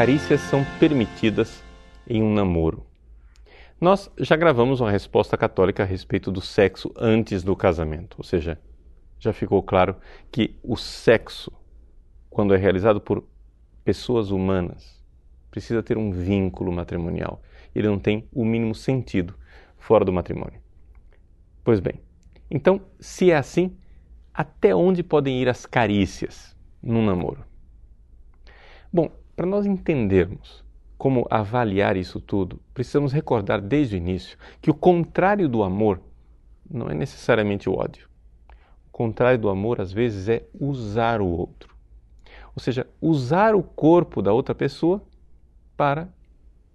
carícias são permitidas em um namoro? Nós já gravamos uma resposta católica a respeito do sexo antes do casamento, ou seja, já ficou claro que o sexo, quando é realizado por pessoas humanas, precisa ter um vínculo matrimonial. Ele não tem o mínimo sentido fora do matrimônio. Pois bem, então, se é assim, até onde podem ir as carícias num namoro? Bom, para nós entendermos como avaliar isso tudo, precisamos recordar desde o início que o contrário do amor não é necessariamente o ódio. O contrário do amor, às vezes, é usar o outro. Ou seja, usar o corpo da outra pessoa para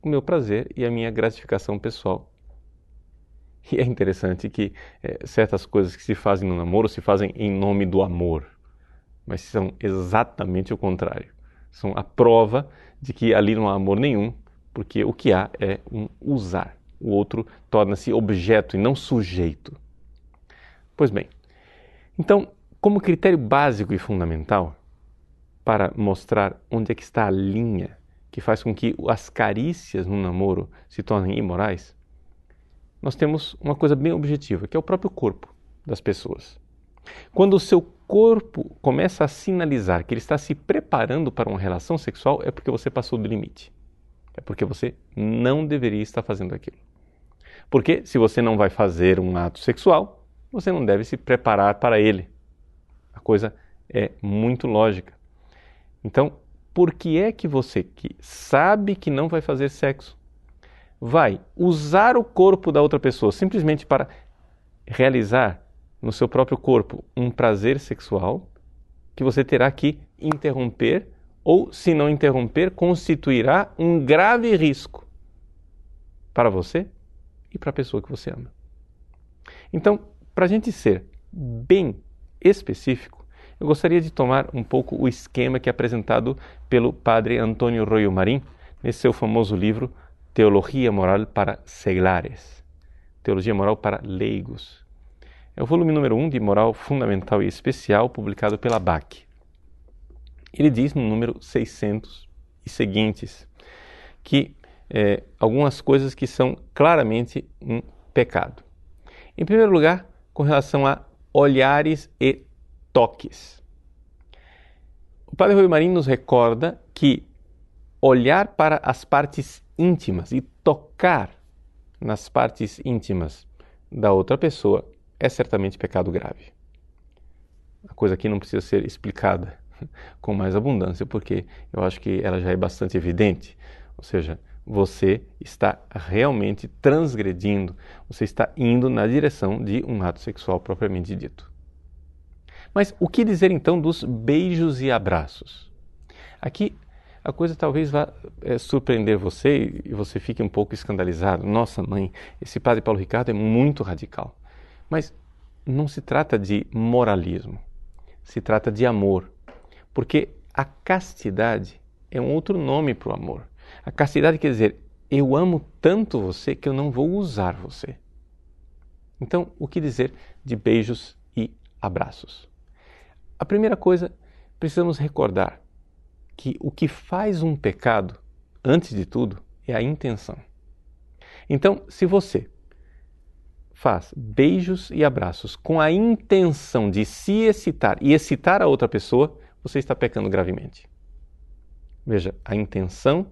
o meu prazer e a minha gratificação pessoal. E é interessante que é, certas coisas que se fazem no namoro se fazem em nome do amor, mas são exatamente o contrário. São a prova de que ali não há amor nenhum, porque o que há é um usar. O outro torna-se objeto e não sujeito. Pois bem, então, como critério básico e fundamental para mostrar onde é que está a linha que faz com que as carícias no namoro se tornem imorais, nós temos uma coisa bem objetiva, que é o próprio corpo das pessoas. Quando o seu corpo começa a sinalizar que ele está se preparando para uma relação sexual, é porque você passou do limite. É porque você não deveria estar fazendo aquilo. Porque se você não vai fazer um ato sexual, você não deve se preparar para ele. A coisa é muito lógica. Então, por que é que você que sabe que não vai fazer sexo, vai usar o corpo da outra pessoa simplesmente para realizar no seu próprio corpo um prazer sexual que você terá que interromper ou, se não interromper, constituirá um grave risco para você e para a pessoa que você ama. Então, para a gente ser bem específico, eu gostaria de tomar um pouco o esquema que é apresentado pelo padre Antônio Royo Marim nesse seu famoso livro Teologia Moral para Seglares Teologia Moral para Leigos. É o volume número 1 um de Moral Fundamental e Especial, publicado pela BAC. Ele diz no número 600 e seguintes que é, algumas coisas que são claramente um pecado. Em primeiro lugar, com relação a olhares e toques. O Padre Rui Marinho nos recorda que olhar para as partes íntimas e tocar nas partes íntimas da outra pessoa é certamente pecado grave. A coisa aqui não precisa ser explicada com mais abundância, porque eu acho que ela já é bastante evidente. Ou seja, você está realmente transgredindo, você está indo na direção de um ato sexual propriamente dito. Mas o que dizer então dos beijos e abraços? Aqui a coisa talvez vá é, surpreender você e você fique um pouco escandalizado. Nossa, mãe, esse padre Paulo Ricardo é muito radical. Mas não se trata de moralismo, se trata de amor. Porque a castidade é um outro nome para o amor. A castidade quer dizer, eu amo tanto você que eu não vou usar você. Então, o que dizer de beijos e abraços? A primeira coisa, precisamos recordar que o que faz um pecado, antes de tudo, é a intenção. Então, se você faz beijos e abraços com a intenção de se excitar e excitar a outra pessoa, você está pecando gravemente. Veja, a intenção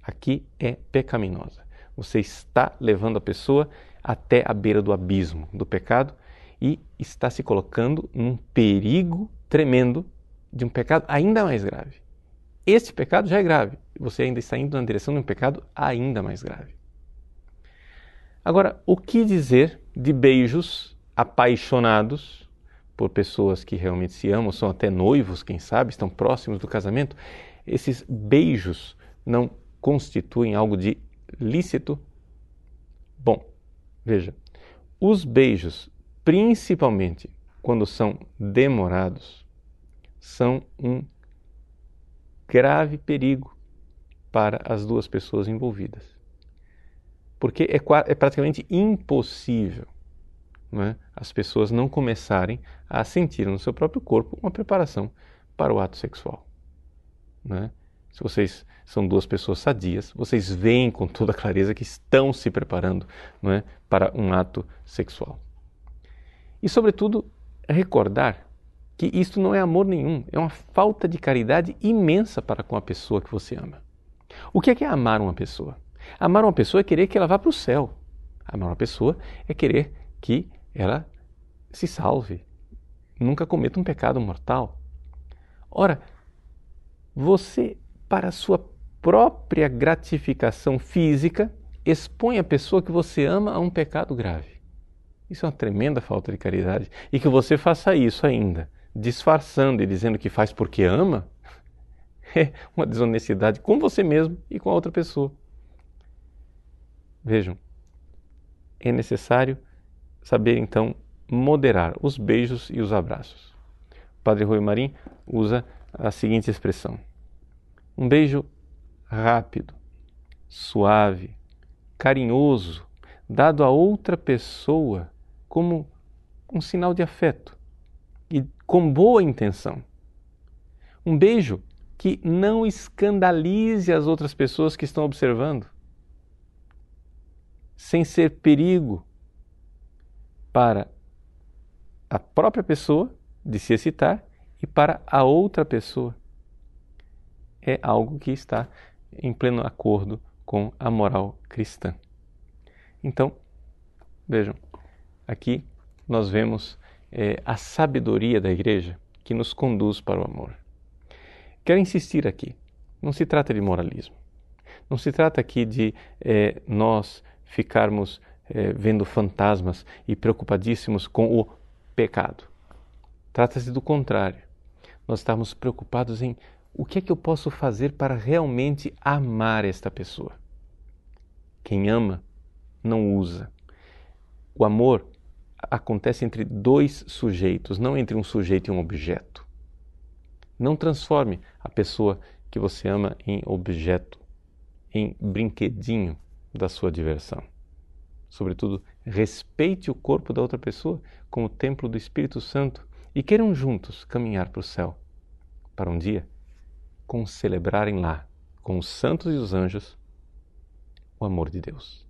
aqui é pecaminosa. Você está levando a pessoa até a beira do abismo do pecado e está se colocando num perigo tremendo de um pecado ainda mais grave. Este pecado já é grave, você ainda está indo na direção de um pecado ainda mais grave. Agora, o que dizer de beijos apaixonados por pessoas que realmente se amam, são até noivos, quem sabe, estão próximos do casamento? Esses beijos não constituem algo de lícito? Bom, veja, os beijos, principalmente quando são demorados, são um grave perigo para as duas pessoas envolvidas porque é, é praticamente impossível é? as pessoas não começarem a sentir no seu próprio corpo uma preparação para o ato sexual. É? se vocês são duas pessoas sadias, vocês veem com toda clareza que estão se preparando não é, para um ato sexual. E, sobretudo, recordar que isto não é amor nenhum, é uma falta de caridade imensa para com a pessoa que você ama. O que é, que é amar uma pessoa? Amar uma pessoa é querer que ela vá para o céu. Amar uma pessoa é querer que ela se salve, nunca cometa um pecado mortal. Ora, você, para sua própria gratificação física, expõe a pessoa que você ama a um pecado grave. Isso é uma tremenda falta de caridade. E que você faça isso ainda, disfarçando e dizendo que faz porque ama, é uma desonestidade com você mesmo e com a outra pessoa. Vejam, é necessário saber então moderar os beijos e os abraços. O Padre Rui Marim usa a seguinte expressão: um beijo rápido, suave, carinhoso, dado a outra pessoa como um sinal de afeto e com boa intenção. Um beijo que não escandalize as outras pessoas que estão observando sem ser perigo para a própria pessoa de se excitar e para a outra pessoa. É algo que está em pleno acordo com a moral cristã. Então, vejam, aqui nós vemos é, a sabedoria da igreja que nos conduz para o amor. Quero insistir aqui, não se trata de moralismo. Não se trata aqui de é, nós ficarmos é, vendo fantasmas e preocupadíssimos com o pecado. Trata-se do contrário. Nós estamos preocupados em o que é que eu posso fazer para realmente amar esta pessoa. Quem ama não usa. O amor acontece entre dois sujeitos, não entre um sujeito e um objeto. Não transforme a pessoa que você ama em objeto, em brinquedinho da sua diversão. Sobretudo, respeite o corpo da outra pessoa como templo do Espírito Santo e queiram juntos caminhar para o céu, para um dia concelebrarem lá, com os santos e os anjos, o amor de Deus.